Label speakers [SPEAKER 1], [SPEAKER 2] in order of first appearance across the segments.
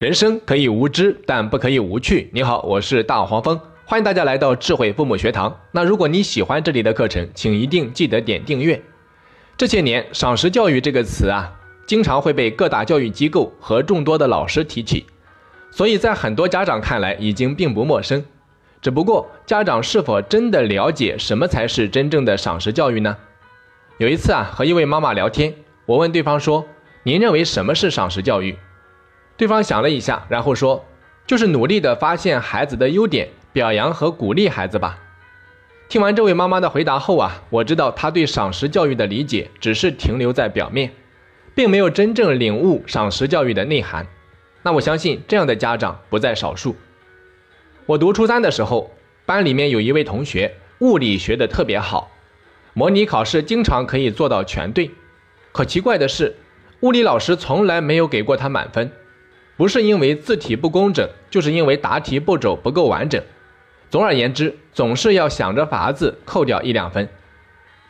[SPEAKER 1] 人生可以无知，但不可以无趣。你好，我是大黄蜂，欢迎大家来到智慧父母学堂。那如果你喜欢这里的课程，请一定记得点订阅。这些年，赏识教育这个词啊，经常会被各大教育机构和众多的老师提起，所以在很多家长看来已经并不陌生。只不过，家长是否真的了解什么才是真正的赏识教育呢？有一次啊，和一位妈妈聊天，我问对方说：“您认为什么是赏识教育？”对方想了一下，然后说：“就是努力的发现孩子的优点，表扬和鼓励孩子吧。”听完这位妈妈的回答后啊，我知道她对赏识教育的理解只是停留在表面，并没有真正领悟赏识教育的内涵。那我相信这样的家长不在少数。我读初三的时候，班里面有一位同学物理学的特别好，模拟考试经常可以做到全对。可奇怪的是，物理老师从来没有给过他满分。不是因为字体不工整，就是因为答题步骤不够完整。总而言之，总是要想着法子扣掉一两分，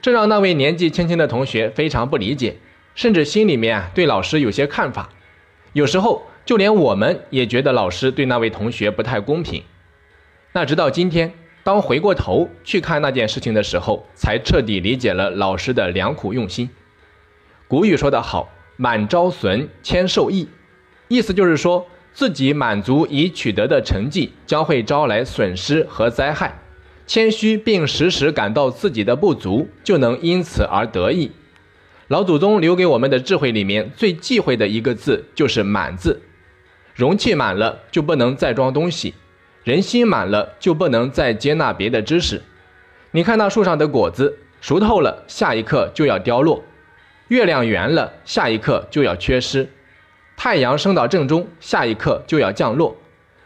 [SPEAKER 1] 这让那位年纪轻轻的同学非常不理解，甚至心里面啊对老师有些看法。有时候就连我们也觉得老师对那位同学不太公平。那直到今天，当回过头去看那件事情的时候，才彻底理解了老师的良苦用心。古语说得好：“满招损，谦受益。”意思就是说，自己满足已取得的成绩将会招来损失和灾害，谦虚并时时感到自己的不足，就能因此而得意。老祖宗留给我们的智慧里面最忌讳的一个字就是“满”字，容器满了就不能再装东西，人心满了就不能再接纳别的知识。你看那树上的果子，熟透了，下一刻就要凋落；月亮圆了，下一刻就要缺失。太阳升到正中，下一刻就要降落。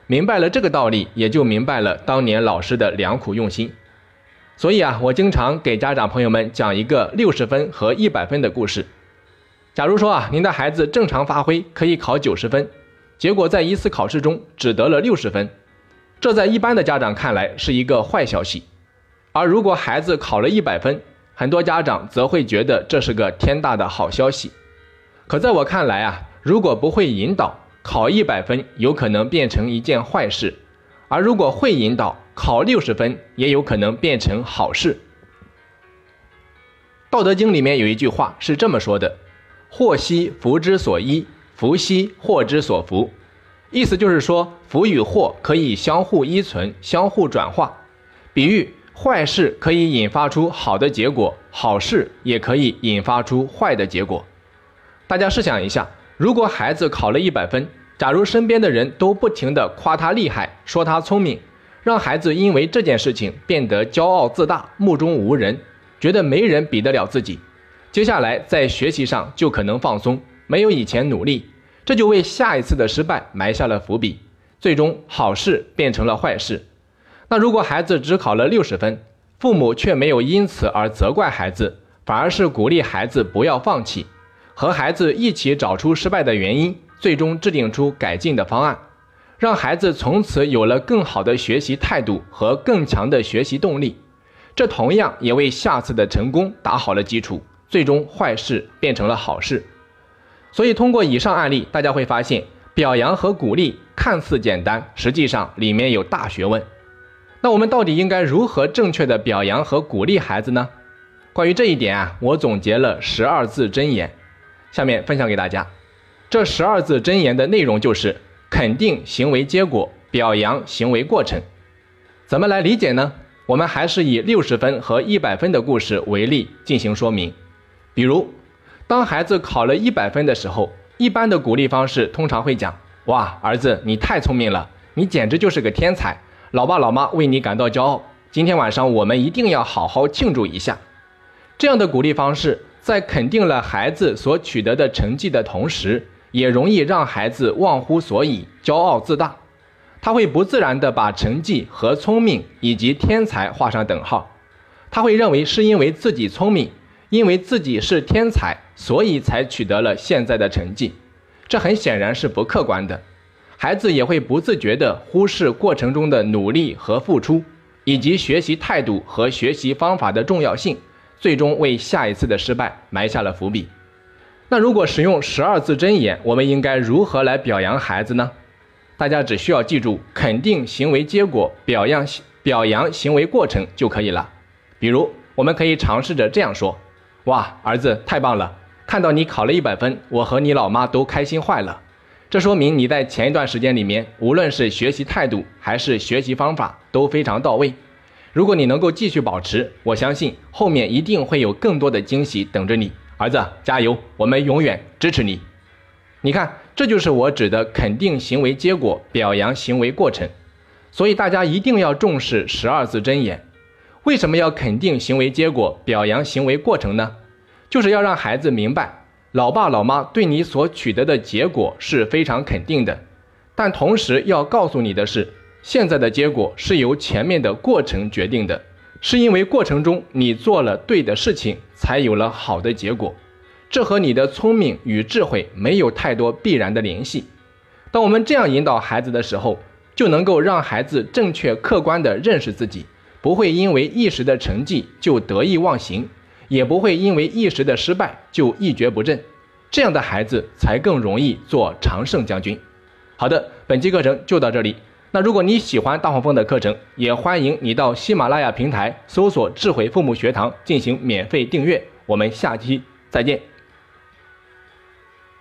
[SPEAKER 1] 明白了这个道理，也就明白了当年老师的良苦用心。所以啊，我经常给家长朋友们讲一个六十分和一百分的故事。假如说啊，您的孩子正常发挥可以考九十分，结果在一次考试中只得了六十分，这在一般的家长看来是一个坏消息。而如果孩子考了一百分，很多家长则会觉得这是个天大的好消息。可在我看来啊。如果不会引导，考一百分有可能变成一件坏事；而如果会引导，考六十分也有可能变成好事。道德经里面有一句话是这么说的：“祸兮福之所依，福兮祸之所伏。”意思就是说，福与祸可以相互依存、相互转化。比喻坏事可以引发出好的结果，好事也可以引发出坏的结果。大家试想一下。如果孩子考了一百分，假如身边的人都不停地夸他厉害，说他聪明，让孩子因为这件事情变得骄傲自大、目中无人，觉得没人比得了自己，接下来在学习上就可能放松，没有以前努力，这就为下一次的失败埋下了伏笔，最终好事变成了坏事。那如果孩子只考了六十分，父母却没有因此而责怪孩子，反而是鼓励孩子不要放弃。和孩子一起找出失败的原因，最终制定出改进的方案，让孩子从此有了更好的学习态度和更强的学习动力。这同样也为下次的成功打好了基础，最终坏事变成了好事。所以，通过以上案例，大家会发现，表扬和鼓励看似简单，实际上里面有大学问。那我们到底应该如何正确的表扬和鼓励孩子呢？关于这一点啊，我总结了十二字真言。下面分享给大家，这十二字真言的内容就是肯定行为结果，表扬行为过程。怎么来理解呢？我们还是以六十分和一百分的故事为例进行说明。比如，当孩子考了一百分的时候，一般的鼓励方式通常会讲：“哇，儿子，你太聪明了，你简直就是个天才，老爸老妈为你感到骄傲。今天晚上我们一定要好好庆祝一下。”这样的鼓励方式。在肯定了孩子所取得的成绩的同时，也容易让孩子忘乎所以、骄傲自大。他会不自然地把成绩和聪明以及天才画上等号。他会认为是因为自己聪明，因为自己是天才，所以才取得了现在的成绩。这很显然是不客观的。孩子也会不自觉地忽视过程中的努力和付出，以及学习态度和学习方法的重要性。最终为下一次的失败埋下了伏笔。那如果使用十二字真言，我们应该如何来表扬孩子呢？大家只需要记住肯定行为结果，表扬表扬行为过程就可以了。比如，我们可以尝试着这样说：“哇，儿子太棒了！看到你考了一百分，我和你老妈都开心坏了。这说明你在前一段时间里面，无论是学习态度还是学习方法都非常到位。如果你能够继续保持，我相信后面一定会有更多的惊喜等着你。儿子，加油！我们永远支持你。你看，这就是我指的肯定行为结果，表扬行为过程。所以大家一定要重视十二字真言。为什么要肯定行为结果，表扬行为过程呢？就是要让孩子明白，老爸老妈对你所取得的结果是非常肯定的，但同时要告诉你的是，现在的结果是由前面的过程决定的，是因为过程中你做了对的事情，才有了好的结果。这和你的聪明与智慧没有太多必然的联系。当我们这样引导孩子的时候，就能够让孩子正确客观地认识自己。不会因为一时的成绩就得意忘形，也不会因为一时的失败就一蹶不振，这样的孩子才更容易做常胜将军。好的，本期课程就到这里。那如果你喜欢大黄蜂的课程，也欢迎你到喜马拉雅平台搜索“智慧父母学堂”进行免费订阅。我们下期再见。